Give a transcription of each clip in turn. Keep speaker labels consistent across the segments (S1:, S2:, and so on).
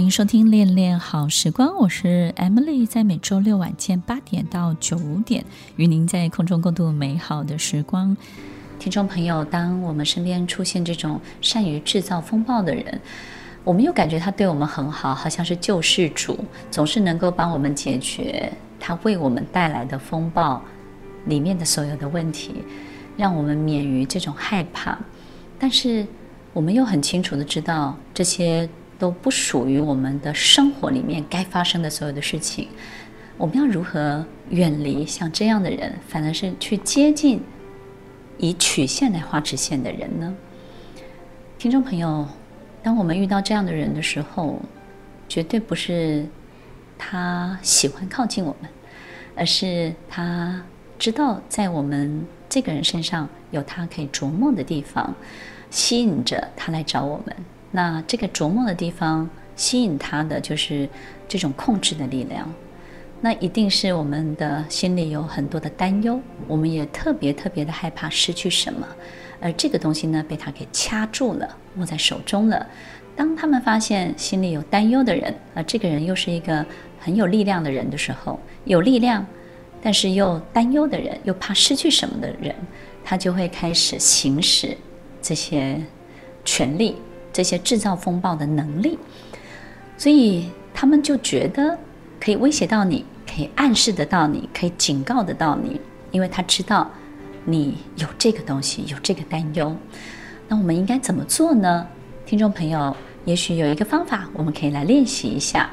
S1: 欢迎收听《恋恋好时光》，我是 Emily，在每周六晚间八点到九点，与您在空中共度美好的时光。听众朋友，当我们身边出现这种善于制造风暴的人，我们又感觉他对我们很好，好像是救世主，总是能够帮我们解决他为我们带来的风暴里面的所有的问题，让我们免于这种害怕。但是，我们又很清楚的知道，这些都不属于我们的生活里面该发生的所有的事情。我们要如何远离像这样的人，反而是去接近以曲线来画直线的人呢？听众朋友，当我们遇到这样的人的时候，绝对不是他喜欢靠近我们，而是他知道在我们这个人身上有他可以琢磨的地方。吸引着他来找我们，那这个琢磨的地方吸引他的就是这种控制的力量，那一定是我们的心里有很多的担忧，我们也特别特别的害怕失去什么，而这个东西呢，被他给掐住了，握在手中了。当他们发现心里有担忧的人，而这个人又是一个很有力量的人的时候，有力量，但是又担忧的人，又怕失去什么的人，他就会开始行使。这些权力，这些制造风暴的能力，所以他们就觉得可以威胁到你，可以暗示得到你，可以警告得到你，因为他知道你有这个东西，有这个担忧。那我们应该怎么做呢？听众朋友，也许有一个方法，我们可以来练习一下。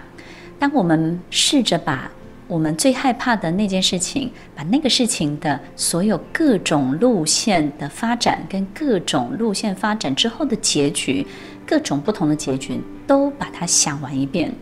S1: 当我们试着把我们最害怕的那件事情，把那个事情的所有各种路线的发展，跟各种路线发展之后的结局，各种不同的结局，都把它想完一遍。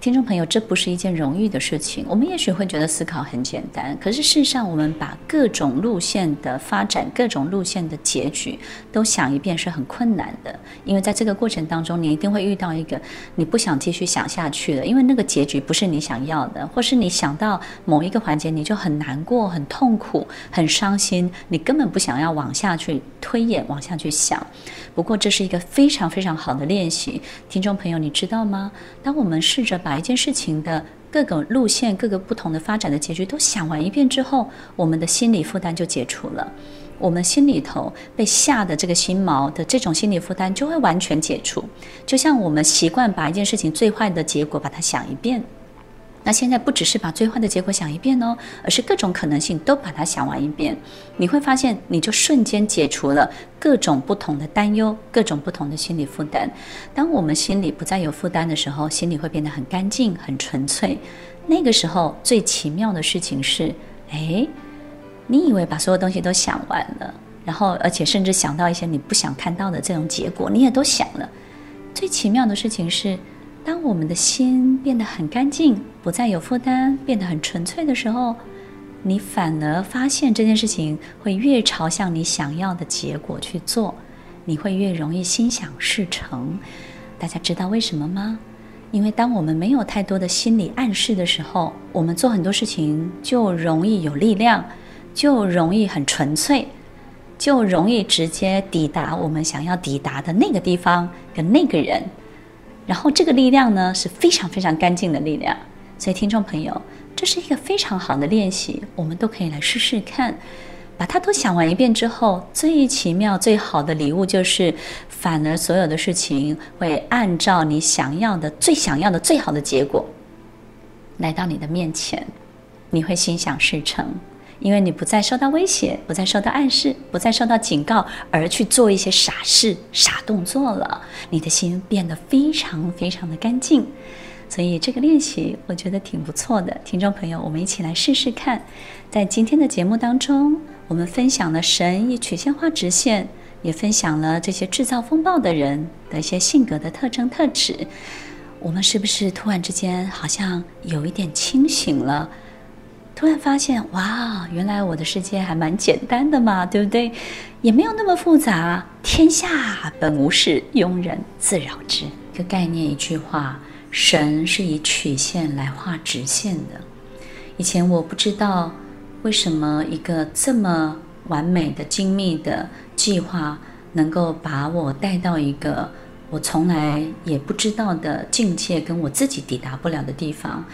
S1: 听众朋友，这不是一件容易的事情。我们也许会觉得思考很简单，可是事实上，我们把各种路线的发展、各种路线的结局都想一遍是很困难的。因为在这个过程当中，你一定会遇到一个你不想继续想下去了，因为那个结局不是你想要的，或是你想到某一个环节你就很难过、很痛苦、很伤心，你根本不想要往下去推演、往下去想。不过，这是一个非常非常好的练习。听众朋友，你知道吗？当我们试着把把一件事情的各个路线、各个不同的发展的结局都想完一遍之后，我们的心理负担就解除了，我们心里头被吓的这个心毛的这种心理负担就会完全解除。就像我们习惯把一件事情最坏的结果把它想一遍。那现在不只是把最坏的结果想一遍哦，而是各种可能性都把它想完一遍。你会发现，你就瞬间解除了各种不同的担忧，各种不同的心理负担。当我们心里不再有负担的时候，心里会变得很干净、很纯粹。那个时候，最奇妙的事情是：哎，你以为把所有东西都想完了，然后而且甚至想到一些你不想看到的这种结果，你也都想了。最奇妙的事情是。当我们的心变得很干净，不再有负担，变得很纯粹的时候，你反而发现这件事情会越朝向你想要的结果去做，你会越容易心想事成。大家知道为什么吗？因为当我们没有太多的心理暗示的时候，我们做很多事情就容易有力量，就容易很纯粹，就容易直接抵达我们想要抵达的那个地方跟那个人。然后这个力量呢，是非常非常干净的力量，所以听众朋友，这是一个非常好的练习，我们都可以来试试看。把它都想完一遍之后，最奇妙、最好的礼物就是，反而所有的事情会按照你想要的、最想要的、最好的结果来到你的面前，你会心想事成。因为你不再受到威胁，不再受到暗示，不再受到警告，而去做一些傻事、傻动作了，你的心变得非常非常的干净。所以这个练习我觉得挺不错的，听众朋友，我们一起来试试看。在今天的节目当中，我们分享了神以曲线画直线，也分享了这些制造风暴的人的一些性格的特征特质。我们是不是突然之间好像有一点清醒了？突然发现，哇，原来我的世界还蛮简单的嘛，对不对？也没有那么复杂。天下本无事，庸人自扰之。一个概念，一句话，神是以曲线来画直线的。以前我不知道为什么一个这么完美的、精密的计划能够把我带到一个我从来也不知道的境界，跟我自己抵达不了的地方。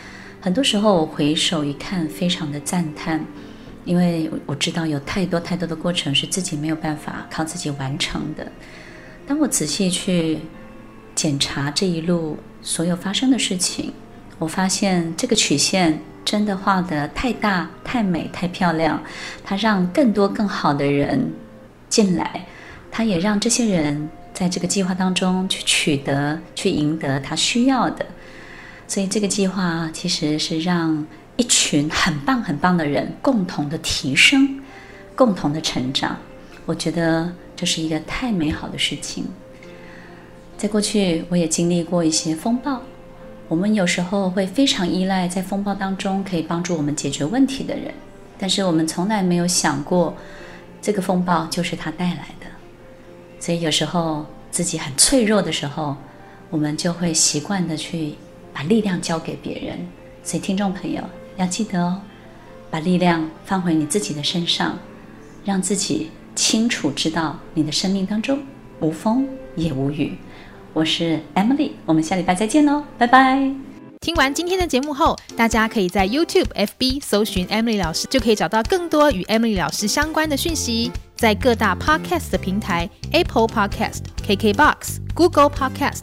S1: 很多时候我回首一看，非常的赞叹，因为我知道有太多太多的过程是自己没有办法靠自己完成的。当我仔细去检查这一路所有发生的事情，我发现这个曲线真的画得太大、太美、太漂亮。它让更多更好的人进来，它也让这些人在这个计划当中去取得、去赢得他需要的。所以这个计划其实是让一群很棒很棒的人共同的提升、共同的成长。我觉得这是一个太美好的事情。在过去，我也经历过一些风暴。我们有时候会非常依赖在风暴当中可以帮助我们解决问题的人，但是我们从来没有想过，这个风暴就是他带来的。所以有时候自己很脆弱的时候，我们就会习惯的去把力量交给别人。所以听众朋友要记得哦，把力量放回你自己的身上，让自己清楚知道你的生命当中无风也无雨。我是 Emily，我们下礼拜再见喽，拜拜。
S2: 听完今天的节目后，大家可以在 YouTube、FB 搜寻 Emily 老师，就可以找到更多与 Emily 老师相关的讯息。在各大 Podcast 的平台，Apple Podcast、KKBox、Google Podcast、